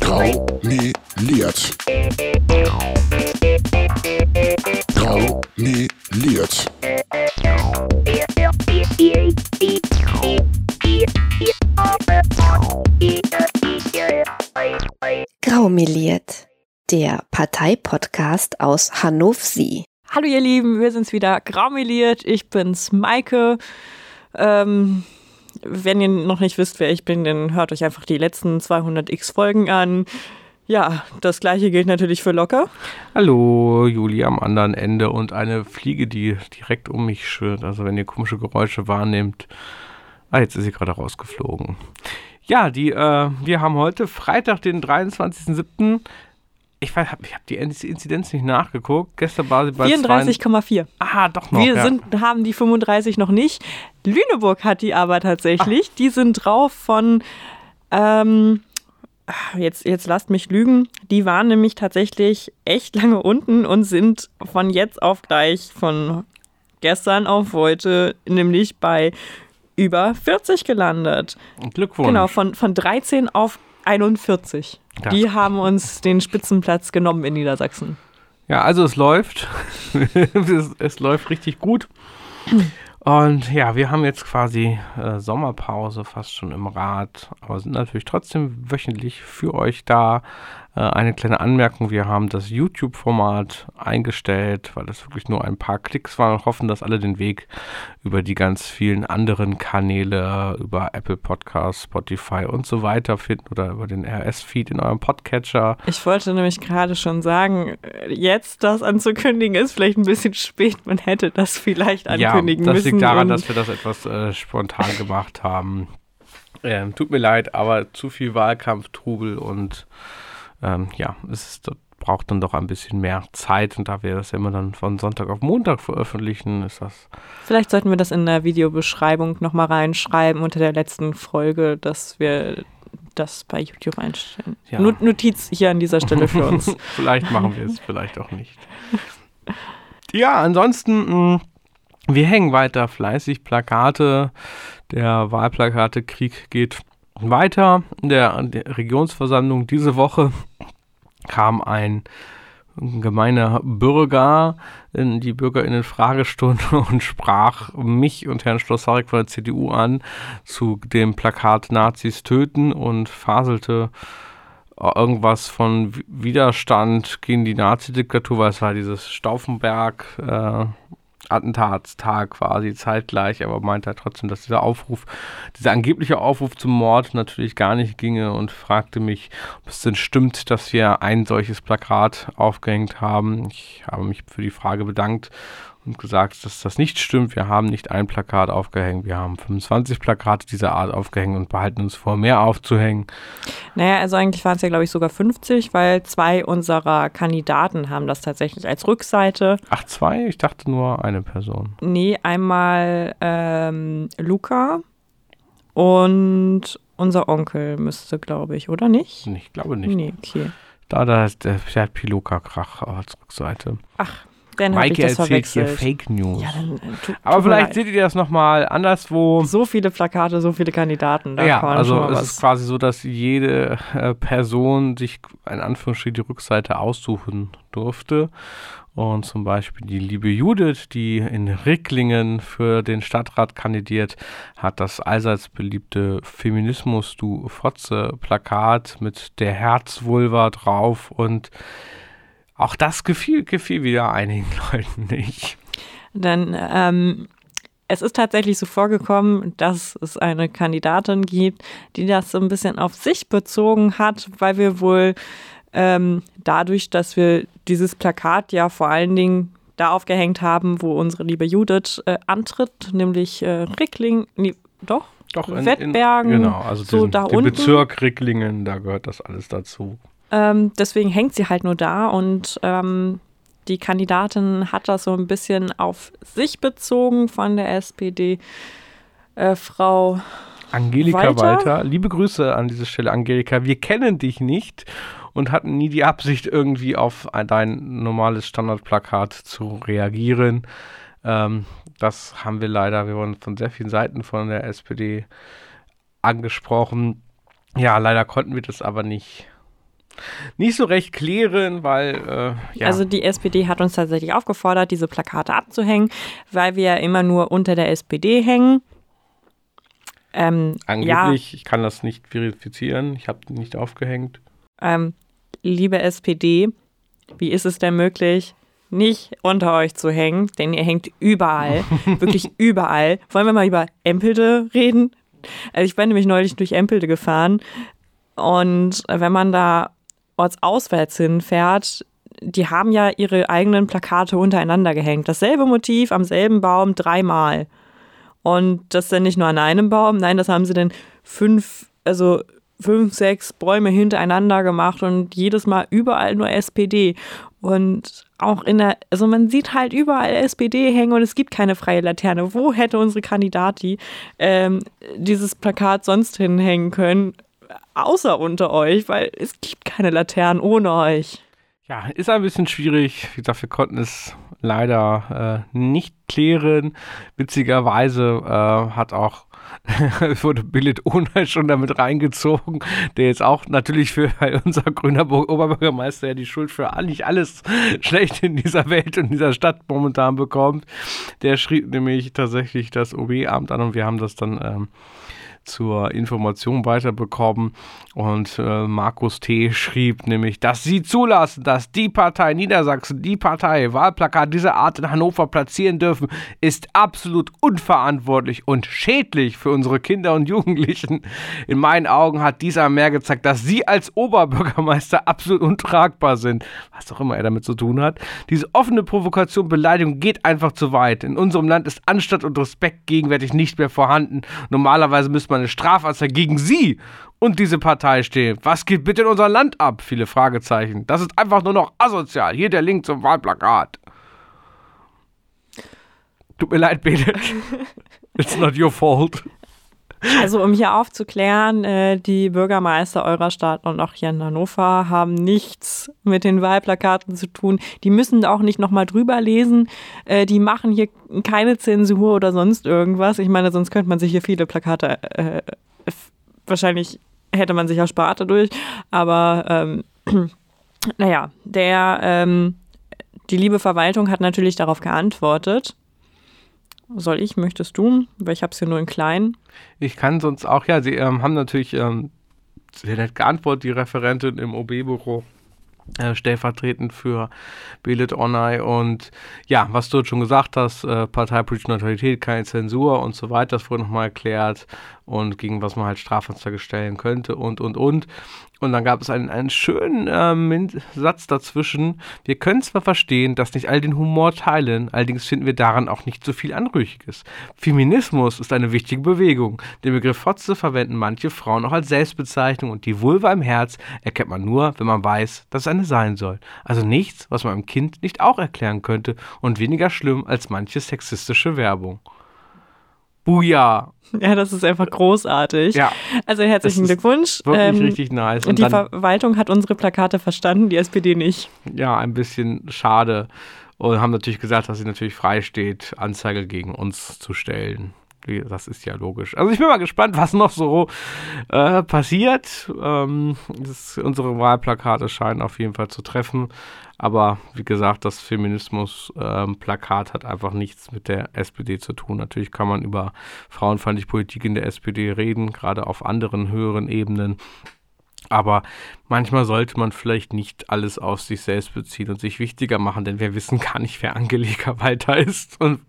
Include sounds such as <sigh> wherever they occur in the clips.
Graumeliert. Graumeliert. Graumeliert, der Parteipodcast aus Hannover. Hallo ihr Lieben, wir sind's wieder, Graumeliert, ich bin's Maike. Ähm, wenn ihr noch nicht wisst, wer ich bin, dann hört euch einfach die letzten 200x Folgen an. Ja, das gleiche gilt natürlich für Locker. Hallo, Juli am anderen Ende und eine Fliege, die direkt um mich schwirrt. Also wenn ihr komische Geräusche wahrnehmt. Ah, jetzt ist sie gerade rausgeflogen. Ja, die, äh, wir haben heute Freitag, den 23.07. Ich, weiß, ich habe die Inzidenz nicht nachgeguckt. Gestern war sie bei 34,4. Ah, doch noch. Wir ja. sind, haben die 35 noch nicht. Lüneburg hat die aber tatsächlich. Ach. Die sind drauf von, ähm, jetzt, jetzt lasst mich lügen. Die waren nämlich tatsächlich echt lange unten und sind von jetzt auf gleich, von gestern auf heute, nämlich bei über 40 gelandet. Glückwunsch. Genau, von, von 13 auf 41. Das die haben uns den Spitzenplatz genommen in Niedersachsen. Ja, also es läuft. <laughs> es, es, läuft richtig gut. Und ja, wir haben jetzt quasi äh, Sommerpause fast schon im Rad, aber sind natürlich trotzdem wöchentlich für euch da. Äh, eine kleine Anmerkung, wir haben das YouTube-Format eingestellt, weil das wirklich nur ein paar Klicks waren und hoffen, dass alle den Weg über die ganz vielen anderen Kanäle, über Apple Podcasts, Spotify und so weiter finden oder über den RS-Feed in eurem Podcatcher. Ich wollte nämlich gerade schon sagen, jetzt das anzukündigen ist vielleicht ein bisschen spät. Man hätte das vielleicht ankündigen ja, das müssen. Das liegt daran, dass wir das etwas äh, spontan gemacht haben. Ähm, tut mir leid, aber zu viel Wahlkampftrubel und ähm, ja, es ist, braucht dann doch ein bisschen mehr Zeit und da wir das ja immer dann von Sonntag auf Montag veröffentlichen, ist das. Vielleicht sollten wir das in der Videobeschreibung nochmal reinschreiben unter der letzten Folge, dass wir das bei YouTube einstellen. Ja. Notiz hier an dieser Stelle für uns. <laughs> vielleicht machen wir es, vielleicht auch nicht. Ja, ansonsten, mh, mm, wir hängen weiter fleißig Plakate. Der Wahlplakate-Krieg geht weiter. In der, der Regionsversammlung diese Woche kam ein gemeiner Bürger in die BürgerInnen-Fragestunde <laughs> und sprach mich und Herrn Schlossarek von der CDU an zu dem Plakat Nazis töten und faselte irgendwas von Widerstand gegen die Nazi-Diktatur, weil es war dieses Stauffenberg äh, Attentatstag quasi zeitgleich, aber meinte halt trotzdem, dass dieser Aufruf, dieser angebliche Aufruf zum Mord natürlich gar nicht ginge und fragte mich, ob es denn stimmt, dass wir ein solches Plakat aufgehängt haben. Ich habe mich für die Frage bedankt und gesagt, dass das nicht stimmt. Wir haben nicht ein Plakat aufgehängt, wir haben 25 Plakate dieser Art aufgehängt und behalten uns vor, mehr aufzuhängen. Naja, also eigentlich waren es ja, glaube ich, sogar 50, weil zwei unserer Kandidaten haben das tatsächlich als Rückseite. Ach, zwei? Ich dachte nur eine Person. Nee, einmal ähm, Luca und unser Onkel müsste, glaube ich, oder nicht? Ich glaube nicht. Nee, okay. Da, da ist der Fiat Piluka Krach als Rückseite. Ach, dann Maike ich das erzählt hier Fake News. Ja, dann, äh, tu, Aber vielleicht seht ihr das nochmal anderswo. So viele Plakate, so viele Kandidaten. Da ja, also es ist quasi so, dass jede äh, Person sich in Anführungsstrichen die Rückseite aussuchen durfte. Und zum Beispiel die liebe Judith, die in Ricklingen für den Stadtrat kandidiert, hat das allseits beliebte Feminismus du Fotze Plakat mit der Herzvulva drauf und auch das gefiel, gefiel wieder einigen <laughs> Leuten nicht. Dann, ähm, es ist tatsächlich so vorgekommen, dass es eine Kandidatin gibt, die das so ein bisschen auf sich bezogen hat, weil wir wohl ähm, dadurch, dass wir dieses Plakat ja vor allen Dingen da aufgehängt haben, wo unsere liebe Judith äh, antritt, nämlich äh, Rickling, nee, doch, doch in, Wettbergen, in, genau, also so diesen, da den unten. Bezirk Ricklingen, da gehört das alles dazu. Ähm, deswegen hängt sie halt nur da und ähm, die Kandidatin hat das so ein bisschen auf sich bezogen von der SPD. Äh, Frau Angelika Walter? Walter. Liebe Grüße an dieser Stelle, Angelika. Wir kennen dich nicht und hatten nie die Absicht, irgendwie auf dein normales Standardplakat zu reagieren. Ähm, das haben wir leider, wir wurden von sehr vielen Seiten von der SPD angesprochen. Ja, leider konnten wir das aber nicht nicht so recht klären, weil äh, ja. Also die SPD hat uns tatsächlich aufgefordert, diese Plakate abzuhängen, weil wir ja immer nur unter der SPD hängen. Ähm, Angeblich, ja, ich kann das nicht verifizieren, ich habe nicht aufgehängt. Ähm, liebe SPD, wie ist es denn möglich, nicht unter euch zu hängen? Denn ihr hängt überall, <laughs> wirklich überall. Wollen wir mal über Empelde reden? Also ich bin nämlich neulich durch Empelde gefahren und wenn man da ortsauswärts hinfährt, die haben ja ihre eigenen Plakate untereinander gehängt. Dasselbe Motiv am selben Baum dreimal. Und das dann nicht nur an einem Baum, nein, das haben sie dann fünf, also fünf, sechs Bäume hintereinander gemacht und jedes Mal überall nur SPD. Und auch in der, also man sieht halt überall SPD hängen und es gibt keine freie Laterne. Wo hätte unsere Kandidatin ähm, dieses Plakat sonst hinhängen können? Außer unter euch, weil es gibt keine Laternen ohne euch. Ja, ist ein bisschen schwierig. Wie gesagt, wir konnten es leider äh, nicht klären. Witzigerweise äh, hat auch <laughs> wurde Billet Ohne schon damit reingezogen, der jetzt auch natürlich für unser grüner Oberbürgermeister ja die Schuld für eigentlich alles <laughs> schlecht in dieser Welt und dieser Stadt momentan bekommt. Der schrieb nämlich tatsächlich das OB-Amt an und wir haben das dann ähm, zur Information weiterbekommen. Und äh, Markus T. schrieb nämlich, dass sie zulassen, dass die Partei Niedersachsen, die Partei Wahlplakat dieser Art in Hannover platzieren dürfen, ist absolut unverantwortlich und schädlich für unsere Kinder und Jugendlichen. In meinen Augen hat dieser mehr gezeigt, dass sie als Oberbürgermeister absolut untragbar sind. Was auch immer er damit zu tun hat. Diese offene Provokation, Beleidigung geht einfach zu weit. In unserem Land ist Anstand und Respekt gegenwärtig nicht mehr vorhanden. Normalerweise müsste man eine Strafanzeige gegen Sie und diese Partei stehen. Was geht bitte in unser Land ab? Viele Fragezeichen. Das ist einfach nur noch asozial. Hier der Link zum Wahlplakat. Tut mir leid, Bede. <laughs> It's not your fault. Also um hier aufzuklären, äh, die Bürgermeister eurer Stadt und auch hier in Hannover haben nichts mit den Wahlplakaten zu tun. Die müssen auch nicht nochmal drüber lesen. Äh, die machen hier keine Zensur oder sonst irgendwas. Ich meine, sonst könnte man sich hier viele Plakate, äh, wahrscheinlich hätte man sich erspart dadurch. Aber ähm, <clears throat> naja, der, ähm, die liebe Verwaltung hat natürlich darauf geantwortet soll ich? Möchtest du? Weil ich habe es hier nur in klein. Ich kann sonst auch, ja, sie ähm, haben natürlich ähm, sehr nett geantwortet, die Referentin im OB-Büro. Äh, stellvertretend für Belit Onay und ja, was du schon gesagt hast, äh, parteipolitische Neutralität, keine Zensur und so weiter, das wurde nochmal erklärt und gegen was man halt Strafanzeige stellen könnte und und und. Und dann gab es einen, einen schönen ähm, Satz dazwischen. Wir können zwar verstehen, dass nicht all den Humor teilen, allerdings finden wir daran auch nicht so viel Anrüchiges. Feminismus ist eine wichtige Bewegung. Den Begriff Fotze verwenden manche Frauen auch als Selbstbezeichnung und die Vulva im Herz erkennt man nur, wenn man weiß, dass es eine sein soll. Also nichts, was man einem Kind nicht auch erklären könnte und weniger schlimm als manche sexistische Werbung. Buja. <laughs> Ja, das ist einfach großartig. Ja. Also herzlichen Glückwunsch. Wirklich ähm, richtig nice. Und die Verwaltung hat unsere Plakate verstanden, die SPD nicht. Ja, ein bisschen schade. Und haben natürlich gesagt, dass sie natürlich frei steht, Anzeige gegen uns zu stellen. Das ist ja logisch. Also ich bin mal gespannt, was noch so äh, passiert. Ähm, das, unsere Wahlplakate scheinen auf jeden Fall zu treffen. Aber wie gesagt, das Feminismus-Plakat ähm, hat einfach nichts mit der SPD zu tun. Natürlich kann man über frauenfeindliche Politik in der SPD reden, gerade auf anderen höheren Ebenen. Aber manchmal sollte man vielleicht nicht alles auf sich selbst beziehen und sich wichtiger machen, denn wir wissen gar nicht, wer Angelika Walter <laughs> ist. Und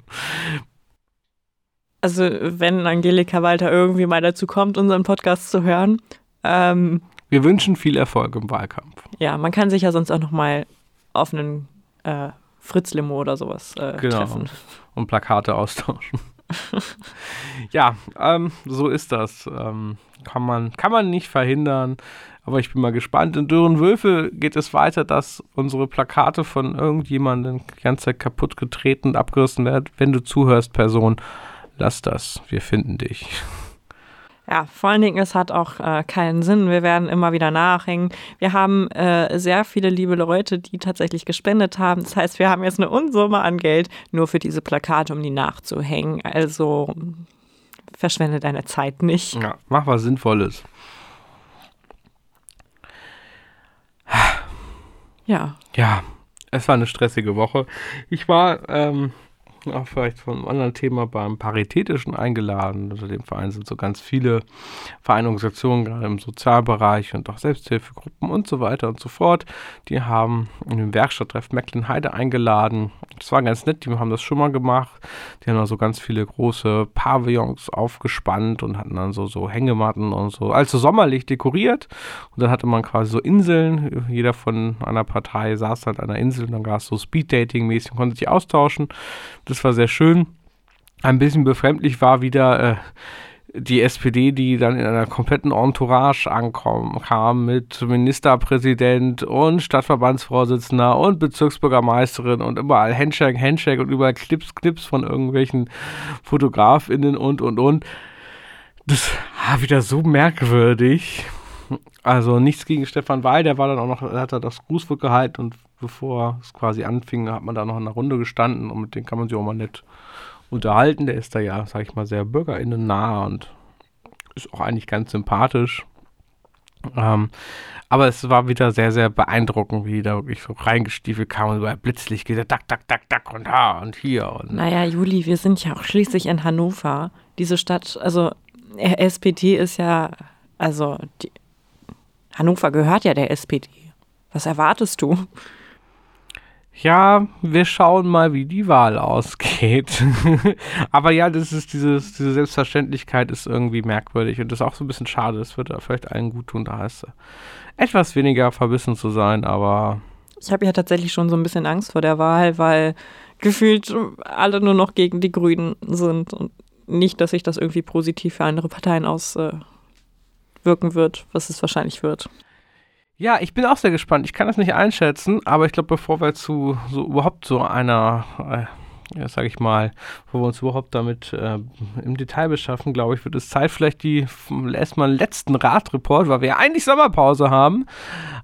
also, wenn Angelika Walter irgendwie mal dazu kommt, unseren Podcast zu hören. Ähm, wir wünschen viel Erfolg im Wahlkampf. Ja, man kann sich ja sonst auch noch mal auf einen äh, Fritz-Limo oder sowas äh, genau. treffen. Und Plakate austauschen. <laughs> ja, ähm, so ist das. Ähm, kann, man, kann man nicht verhindern. Aber ich bin mal gespannt. In Dürrenwölfe geht es weiter, dass unsere Plakate von irgendjemandem die ganze Zeit kaputt getreten und abgerissen werden. Wenn du zuhörst, Person, lass das. Wir finden dich. Ja, vor allen Dingen, es hat auch äh, keinen Sinn. Wir werden immer wieder nachhängen. Wir haben äh, sehr viele liebe Leute, die tatsächlich gespendet haben. Das heißt, wir haben jetzt eine Unsumme an Geld nur für diese Plakate, um die nachzuhängen. Also verschwende deine Zeit nicht. Ja, mach was Sinnvolles. Ja. Ja, es war eine stressige Woche. Ich war ähm, auch vielleicht von einem anderen Thema beim Paritätischen eingeladen. Unter dem Verein sind so ganz viele Vereinigungen, gerade im Sozialbereich und auch Selbsthilfegruppen und so weiter und so fort. Die haben in den Werkstatttreff Mecklenheide eingeladen. Das war ganz nett, die haben das schon mal gemacht. Die haben da so ganz viele große Pavillons aufgespannt und hatten dann so, so Hängematten und so, also sommerlich dekoriert. Und dann hatte man quasi so Inseln. Jeder von einer Partei saß halt an einer Insel und dann gab es so Speed-Dating-mäßig, konnte sich austauschen. Das war sehr schön. Ein bisschen befremdlich war wieder äh, die SPD, die dann in einer kompletten Entourage ankam, kam mit Ministerpräsident und Stadtverbandsvorsitzender und Bezirksbürgermeisterin und überall Handshake, Handshake und überall Clips, Clips von irgendwelchen FotografInnen und, und, und. Das war wieder so merkwürdig. Also nichts gegen Stefan Weil, der war dann auch noch, er hat da das Grußwort gehalten und bevor es quasi anfing, hat man da noch in einer Runde gestanden und mit dem kann man sich auch mal nett unterhalten. Der ist da ja, sag ich mal, sehr BürgerInnen nah und ist auch eigentlich ganz sympathisch. Ähm, aber es war wieder sehr, sehr beeindruckend, wie da wirklich so reingestiefelt kam und über Blitzlicht geht, dack, dack, dack, dack und da und hier. Und naja, Juli, wir sind ja auch schließlich in Hannover. Diese Stadt, also SPD ist ja, also die, Hannover gehört ja der SPD. Was erwartest du? Ja, wir schauen mal, wie die Wahl ausgeht. <laughs> Aber ja, das ist dieses, diese Selbstverständlichkeit ist irgendwie merkwürdig und das ist auch so ein bisschen schade. Das würde vielleicht allen gut tun, da ist etwas weniger verbissen zu sein, aber. Ich habe ja tatsächlich schon so ein bisschen Angst vor der Wahl, weil gefühlt alle nur noch gegen die Grünen sind und nicht, dass sich das irgendwie positiv für andere Parteien auswirken wird, was es wahrscheinlich wird. Ja, ich bin auch sehr gespannt. Ich kann das nicht einschätzen, aber ich glaube, bevor wir zu so überhaupt so einer, äh, ja, sag ich mal, bevor wir uns überhaupt damit äh, im Detail beschaffen, glaube ich, wird es Zeit, vielleicht die erstmal letzten Radreport, weil wir ja eigentlich Sommerpause haben.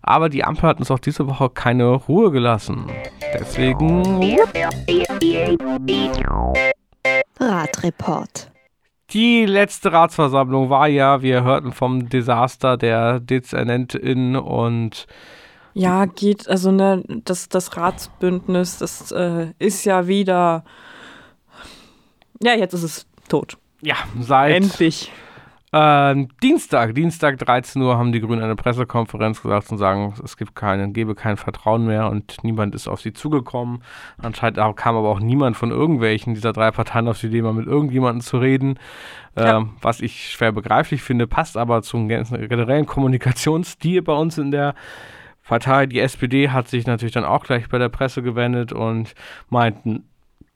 Aber die Ampel hat uns auch diese Woche keine Ruhe gelassen. Deswegen. Radreport. Die letzte Ratsversammlung war ja, wir hörten vom Desaster der Dezernentin und ja, geht, also ne, das, das Ratsbündnis, das äh, ist ja wieder, ja, jetzt ist es tot. Ja, seit endlich ähm, Dienstag, Dienstag 13 Uhr haben die Grünen eine Pressekonferenz gesagt und sagen, es gibt keinen, gebe kein Vertrauen mehr und niemand ist auf sie zugekommen. Anscheinend kam aber auch niemand von irgendwelchen dieser drei Parteien auf die Idee, mal mit irgendjemandem zu reden. Ja. Ähm, was ich schwer begreiflich finde, passt aber zum generellen Kommunikationsstil bei uns in der Partei. Die SPD hat sich natürlich dann auch gleich bei der Presse gewendet und meinten,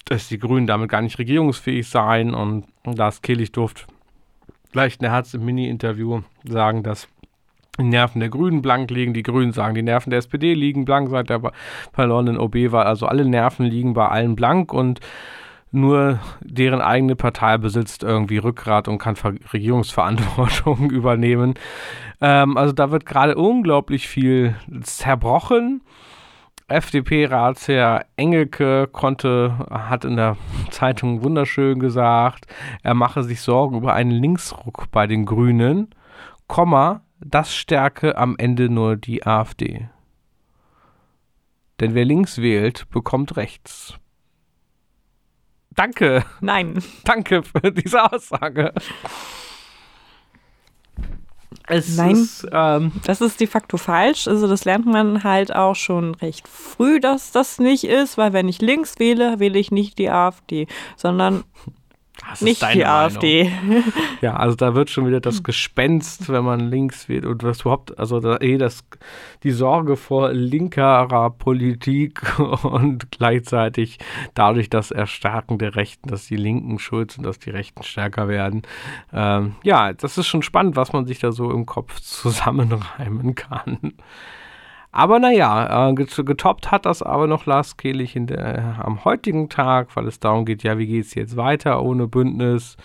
dass die Grünen damit gar nicht regierungsfähig seien und Lars Kehlich durfte gleich in der Herz im Mini-Interview sagen, dass die Nerven der Grünen blank liegen, die Grünen sagen, die Nerven der SPD liegen blank seit der verlorenen OB war. Also alle Nerven liegen bei allen blank und nur deren eigene Partei besitzt irgendwie Rückgrat und kann Regierungsverantwortung <laughs> übernehmen. Ähm, also da wird gerade unglaublich viel zerbrochen. FDP-Ratsherr Engelke konnte, hat in der Zeitung wunderschön gesagt, er mache sich Sorgen über einen Linksruck bei den Grünen, Komma, das stärke am Ende nur die AfD. Denn wer links wählt, bekommt rechts. Danke. Nein. Danke für diese Aussage. Es Nein, ist, ähm, das ist de facto falsch. Also das lernt man halt auch schon recht früh, dass das nicht ist, weil wenn ich links wähle, wähle ich nicht die AfD, sondern nicht die Meinung. AfD. Ja, also da wird schon wieder das Gespenst, wenn man links wählt und was überhaupt, also da, eh das, die Sorge vor linkerer Politik <laughs> und gleichzeitig dadurch das Erstarken der Rechten, dass die Linken schuld sind, dass die Rechten stärker werden. Ähm, ja, das ist schon spannend, was man sich da so im Kopf <laughs> zusammenreimen kann. Aber naja, äh, getoppt hat das aber noch Lars Kehlich der, am heutigen Tag, weil es darum geht, ja, wie geht es jetzt weiter ohne Bündnis?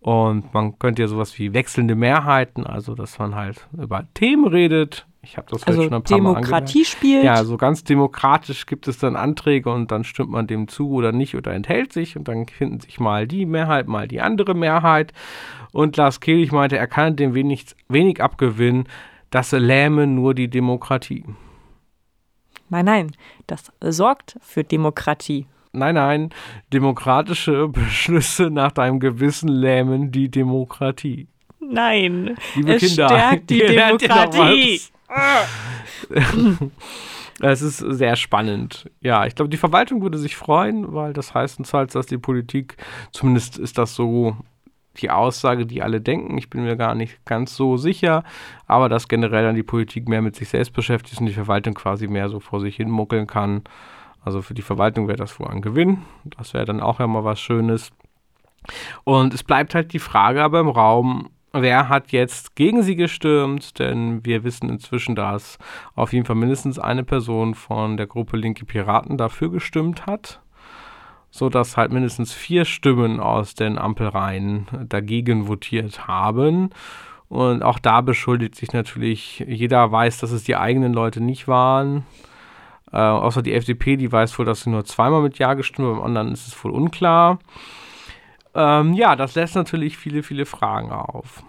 Und man könnte ja sowas wie wechselnde Mehrheiten, also dass man halt über Themen redet, Ich habe das Also schon ein paar Mal Demokratie spielt. Ja, so ganz demokratisch gibt es dann Anträge und dann stimmt man dem zu oder nicht oder enthält sich und dann finden sich mal die Mehrheit, mal die andere Mehrheit. Und Lars Kehlich meinte, er kann dem wenig, wenig abgewinnen, das lähme nur die Demokratie. Nein, nein, das sorgt für Demokratie. Nein, nein, demokratische Beschlüsse nach deinem Gewissen lähmen die Demokratie. Nein, Liebe es Kinder, stärkt die <laughs> Demokratie. <laughs> Es ist sehr spannend. Ja, ich glaube, die Verwaltung würde sich freuen, weil das heißt uns halt, dass die Politik, zumindest ist das so die Aussage, die alle denken. Ich bin mir gar nicht ganz so sicher, aber dass generell dann die Politik mehr mit sich selbst beschäftigt ist und die Verwaltung quasi mehr so vor sich hin muckeln kann. Also für die Verwaltung wäre das wohl ein Gewinn. Das wäre dann auch ja mal was Schönes. Und es bleibt halt die Frage aber im Raum, wer hat jetzt gegen sie gestürmt? Denn wir wissen inzwischen, dass auf jeden Fall mindestens eine Person von der Gruppe Linke Piraten dafür gestimmt hat. Sodass halt mindestens vier Stimmen aus den Ampelreihen dagegen votiert haben. Und auch da beschuldigt sich natürlich, jeder weiß, dass es die eigenen Leute nicht waren. Äh, außer die FDP, die weiß wohl, dass sie nur zweimal mit Ja gestimmt hat, beim anderen ist es wohl unklar. Ähm, ja, das lässt natürlich viele, viele Fragen auf.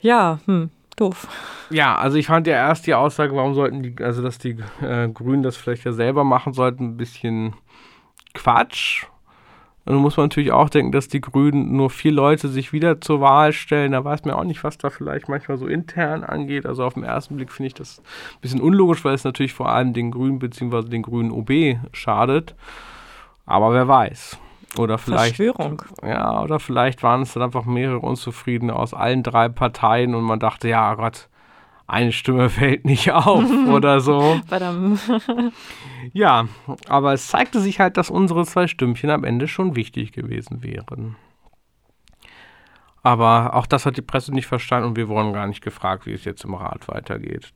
Ja, hm, doof. Ja, also ich fand ja erst die Aussage, warum sollten die, also dass die äh, Grünen das vielleicht ja selber machen sollten, ein bisschen Quatsch. Und dann muss man natürlich auch denken, dass die Grünen nur vier Leute sich wieder zur Wahl stellen. Da weiß man auch nicht, was da vielleicht manchmal so intern angeht. Also auf den ersten Blick finde ich das ein bisschen unlogisch, weil es natürlich vor allem den Grünen bzw. den Grünen OB schadet. Aber wer weiß. Oder vielleicht. Verschwörung. Ja, oder vielleicht waren es dann einfach mehrere Unzufriedene aus allen drei Parteien und man dachte, ja Gott, eine Stimme <laughs> fällt nicht auf <laughs> oder so. Ja, aber es zeigte sich halt, dass unsere zwei Stimmchen am Ende schon wichtig gewesen wären. Aber auch das hat die Presse nicht verstanden und wir wurden gar nicht gefragt, wie es jetzt im Rat weitergeht.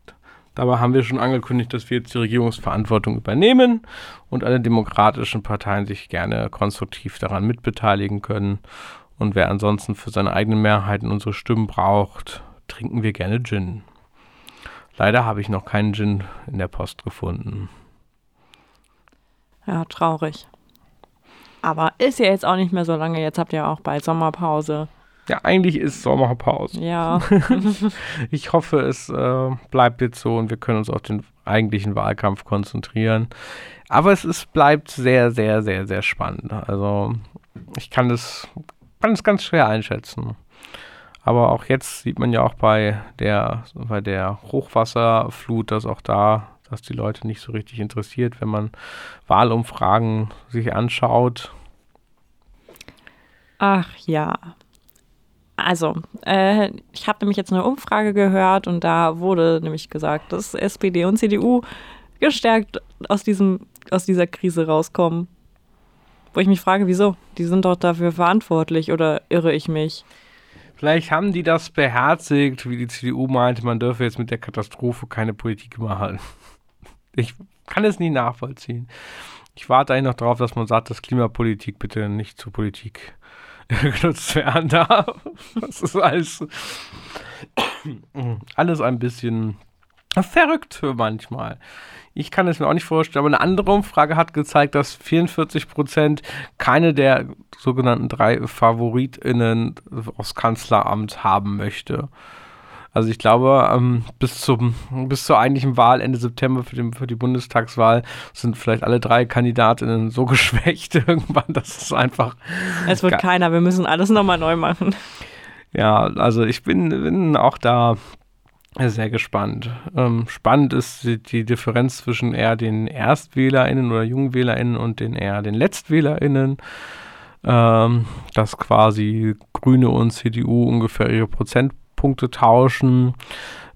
Dabei haben wir schon angekündigt, dass wir jetzt die Regierungsverantwortung übernehmen und alle demokratischen Parteien sich gerne konstruktiv daran mitbeteiligen können. Und wer ansonsten für seine eigenen Mehrheiten unsere Stimmen braucht, trinken wir gerne Gin. Leider habe ich noch keinen Gin in der Post gefunden. Ja, traurig. Aber ist ja jetzt auch nicht mehr so lange. Jetzt habt ihr auch bald Sommerpause. Ja, eigentlich ist Sommerpause. Ja, <laughs> <laughs> Ich hoffe, es äh, bleibt jetzt so und wir können uns auf den eigentlichen Wahlkampf konzentrieren. Aber es ist, bleibt sehr, sehr, sehr, sehr spannend. Also ich kann das, kann das ganz schwer einschätzen. Aber auch jetzt sieht man ja auch bei der, bei der Hochwasserflut, dass auch da, dass die Leute nicht so richtig interessiert, wenn man Wahlumfragen sich anschaut. ach ja. Also, äh, ich habe nämlich jetzt eine Umfrage gehört und da wurde nämlich gesagt, dass SPD und CDU gestärkt aus, diesem, aus dieser Krise rauskommen. Wo ich mich frage, wieso? Die sind doch dafür verantwortlich oder irre ich mich? Vielleicht haben die das beherzigt, wie die CDU meinte, man dürfe jetzt mit der Katastrophe keine Politik machen. Ich kann es nie nachvollziehen. Ich warte eigentlich noch darauf, dass man sagt, dass Klimapolitik bitte nicht zur Politik <laughs> genutzt werden darf. Das ist alles, alles ein bisschen verrückt manchmal. Ich kann es mir auch nicht vorstellen, aber eine andere Umfrage hat gezeigt, dass 44 Prozent keine der sogenannten drei FavoritInnen aufs Kanzleramt haben möchte. Also ich glaube, ähm, bis, zum, bis zur eigentlichen Wahl Ende September für, den, für die Bundestagswahl sind vielleicht alle drei Kandidatinnen so <laughs> geschwächt irgendwann, dass es einfach Es wird keiner, wir müssen alles nochmal neu machen. Ja, also ich bin, bin auch da sehr gespannt. Ähm, spannend ist die, die Differenz zwischen eher den ErstwählerInnen oder JungwählerInnen und den eher den LetztwählerInnen. Ähm, dass quasi Grüne und CDU ungefähr ihre Prozentpunkte tauschen.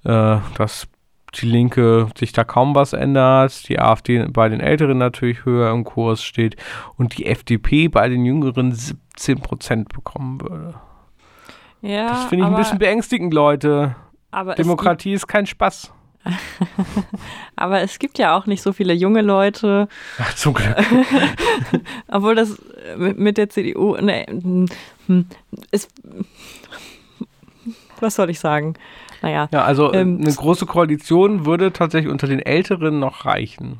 Äh, dass die Linke sich da kaum was ändert, die AfD bei den Älteren natürlich höher im Kurs steht und die FDP bei den Jüngeren 17 Prozent bekommen würde. Ja, Das finde ich aber, ein bisschen beängstigend, Leute. aber Demokratie ist kein Spaß. <laughs> Aber es gibt ja auch nicht so viele junge Leute, Ach, zum Glück. <laughs> obwohl das mit, der CDU, ne, hm, ist, was soll ich sagen? naja. Ja, also äh, Ähm, eine große Koalition würde tatsächlich unter den Älteren noch reichen.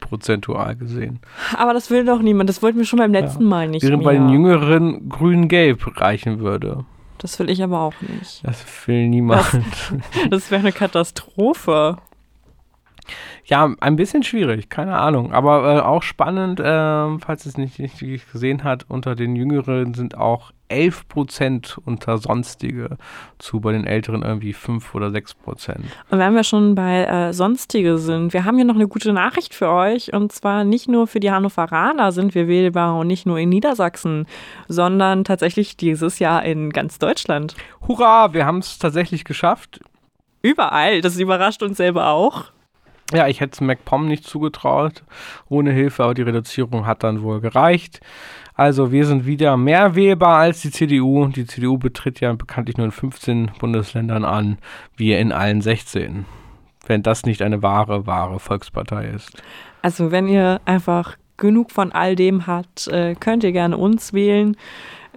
Prozentual gesehen. Aber das will doch niemand. Das wollten wir schon beim letzten Mal nicht Während mehr. bei den Jüngeren grün-gelb reichen würde. das will ich aber auch nicht. Das will niemand. Das <laughs> wäre eine Katastrophe. Ja, ein bisschen schwierig, keine Ahnung. Aber äh, auch spannend, ähm, falls es nicht richtig gesehen hat, unter den Jüngeren sind auch 11% unter Sonstige zu, bei den Älteren irgendwie 5 oder 6%. Und wenn wir schon bei äh, Sonstige sind, wir haben hier noch eine gute Nachricht für euch. Und zwar nicht nur für die Hannoveraner sind wir wählbar und nicht nur in Niedersachsen, sondern tatsächlich dieses Jahr in ganz Deutschland. Hurra, wir haben es tatsächlich geschafft. Überall. Das überrascht uns selber auch. Ja, ich hätte es MacPom nicht zugetraut, ohne Hilfe, aber die Reduzierung hat dann wohl gereicht. Also wir sind wieder mehr wählbar als die CDU. Die CDU betritt ja bekanntlich nur in 15 Bundesländern an, wir in allen 16. Wenn das nicht eine wahre, wahre Volkspartei ist. Also wenn ihr einfach genug von all dem habt, äh, könnt ihr gerne uns wählen.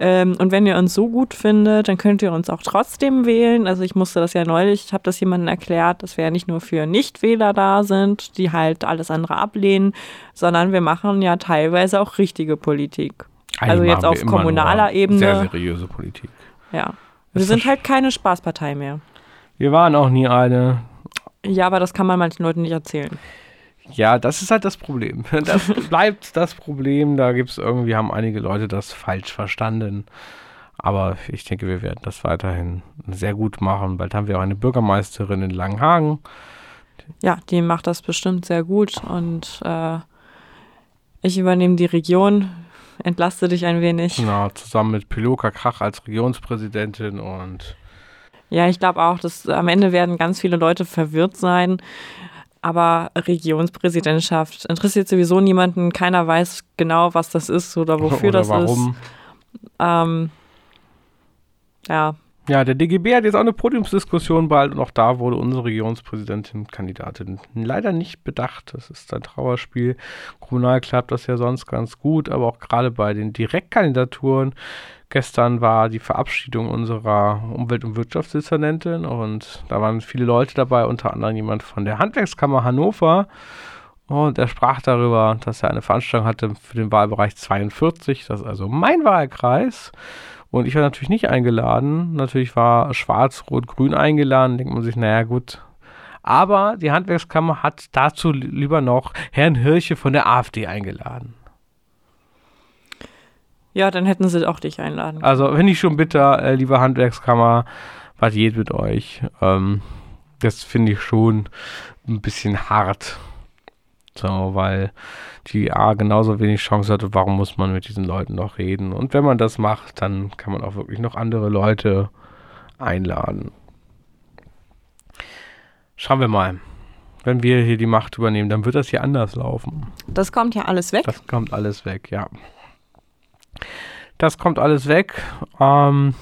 Ähm, und wenn ihr uns so gut findet, dann könnt ihr uns auch trotzdem wählen. Also ich musste das ja neulich, ich habe das jemandem erklärt, dass wir ja nicht nur für Nichtwähler da sind, die halt alles andere ablehnen, sondern wir machen ja teilweise auch richtige Politik. Also jetzt auf kommunaler Ebene. Sehr seriöse Politik. Ja. Wir sind halt keine Spaßpartei mehr. Wir waren auch nie eine. Ja, aber das kann man manchen Leuten nicht erzählen. Ja, das ist halt das Problem. <laughs> Das bleibt das Problem. Da gibt es irgendwie, haben einige Leute das falsch verstanden. Aber ich denke, wir werden das weiterhin sehr gut machen. Bald haben wir auch eine Bürgermeisterin in Langenhagen. Ja, die macht das bestimmt sehr gut und äh, ich übernehme die Region, entlaste dich ein wenig. Genau, zusammen mit Piloka Krach als Regionspräsidentin und Ja, ich glaube auch, dass am Ende werden ganz viele Leute verwirrt sein. Aber Regionspräsidentschaft interessiert sowieso niemanden. Keiner weiß genau, was das ist oder <laughs> wofür oder das warum. ist. Ähm, ja, Ja, der DGB hat jetzt auch eine Podiumsdiskussion bald und auch da wurde unsere Regionspräsidentin Kandidatin leider nicht bedacht. Das ist ein Trauerspiel. Kommunal klappt das ja sonst ganz gut, aber auch gerade bei den Direktkandidaturen. Gestern war die Verabschiedung unserer Umwelt- und Wirtschaftsdezernentin und da waren viele Leute dabei, unter anderem jemand von der Handwerkskammer Hannover. Und er sprach darüber, dass er eine Veranstaltung hatte für den Wahlbereich 42, das ist also mein Wahlkreis. Und ich war natürlich nicht eingeladen. Natürlich war Schwarz, Rot, Grün eingeladen. Denkt man sich, naja, gut. Aber die Handwerkskammer hat dazu li- lieber noch Herrn Hirche von der AfD eingeladen. Ja, dann hätten sie auch dich einladen. Also, wenn ich schon bitter, äh, liebe Handwerkskammer, was geht mit euch? Ähm, das finde ich schon ein bisschen hart. So, weil die A genauso wenig Chance hatte, warum muss man mit diesen Leuten noch reden? Und wenn man das macht, dann kann man auch wirklich noch andere Leute einladen. Schauen wir mal. Wenn wir hier die Macht übernehmen, dann wird das hier anders laufen. Das kommt ja alles weg. Das kommt alles weg, ja. Das kommt alles weg. Ähm,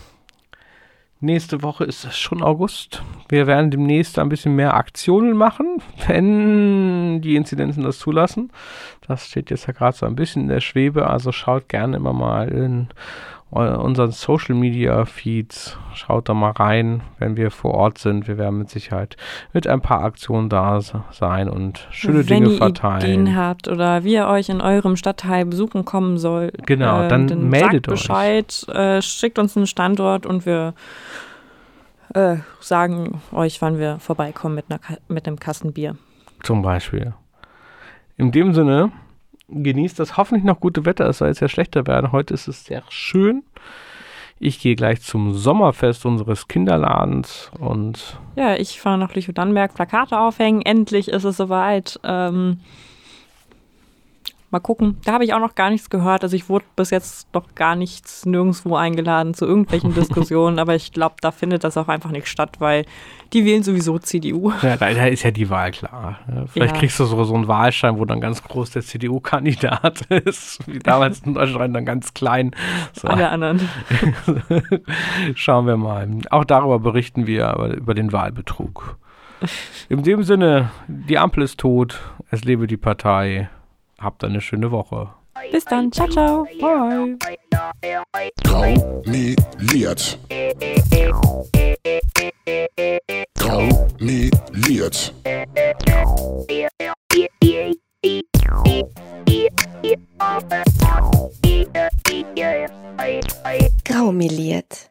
nächste Woche ist es schon August. Wir werden demnächst ein bisschen mehr Aktionen machen, <laughs> wenn die Inzidenzen das zulassen. Das steht jetzt ja gerade so ein bisschen in der Schwebe. Also schaut gerne immer mal in unseren Social Media Feeds. Schaut da mal rein, wenn wir vor Ort sind. Wir werden mit Sicherheit mit ein paar Aktionen da sein und schöne Wenn Dinge ihr verteilen. Ideen habt oder wie ihr euch in eurem Stadtteil besuchen kommen soll, Genau, äh, dann meldet euch. Bescheid, äh, schickt uns einen Standort und wir äh, sagen euch, wann wir vorbeikommen mit, einer, mit einem Kasten Bier. Zum Beispiel. In dem Sinne, genießt das hoffentlich noch gute Wetter. Es soll jetzt ja schlechter werden. Heute ist es sehr schön. Ich gehe gleich zum Sommerfest unseres Kinderladens und Ja, ich fahre nach Lüchow-Dannenberg, Plakate aufhängen. Endlich ist es soweit. Ähm, mal gucken. Da habe ich auch noch gar nichts gehört. Also ich wurde bis jetzt noch gar nichts nirgendwo eingeladen zu irgendwelchen <laughs> Diskussionen. Aber ich glaube, da findet das auch einfach nicht statt, weil die wählen sowieso CDU. ja, da ist ja die Wahl klar. Vielleicht Ja. kriegst du so, so einen Wahlschein, wo dann ganz groß der CDU-Kandidat <laughs> ist, wie damals in Deutschland dann ganz klein. So, Alle anderen. <laughs> schauen wir mal. Auch darüber berichten wir, über den Wahlbetrug. In dem Sinne, die Ampel ist tot, es lebe die Partei habt eine schöne Woche. Bis dann. Ciao, ciao. Bye. Traumeliert. Traumeliert. Graumeliert.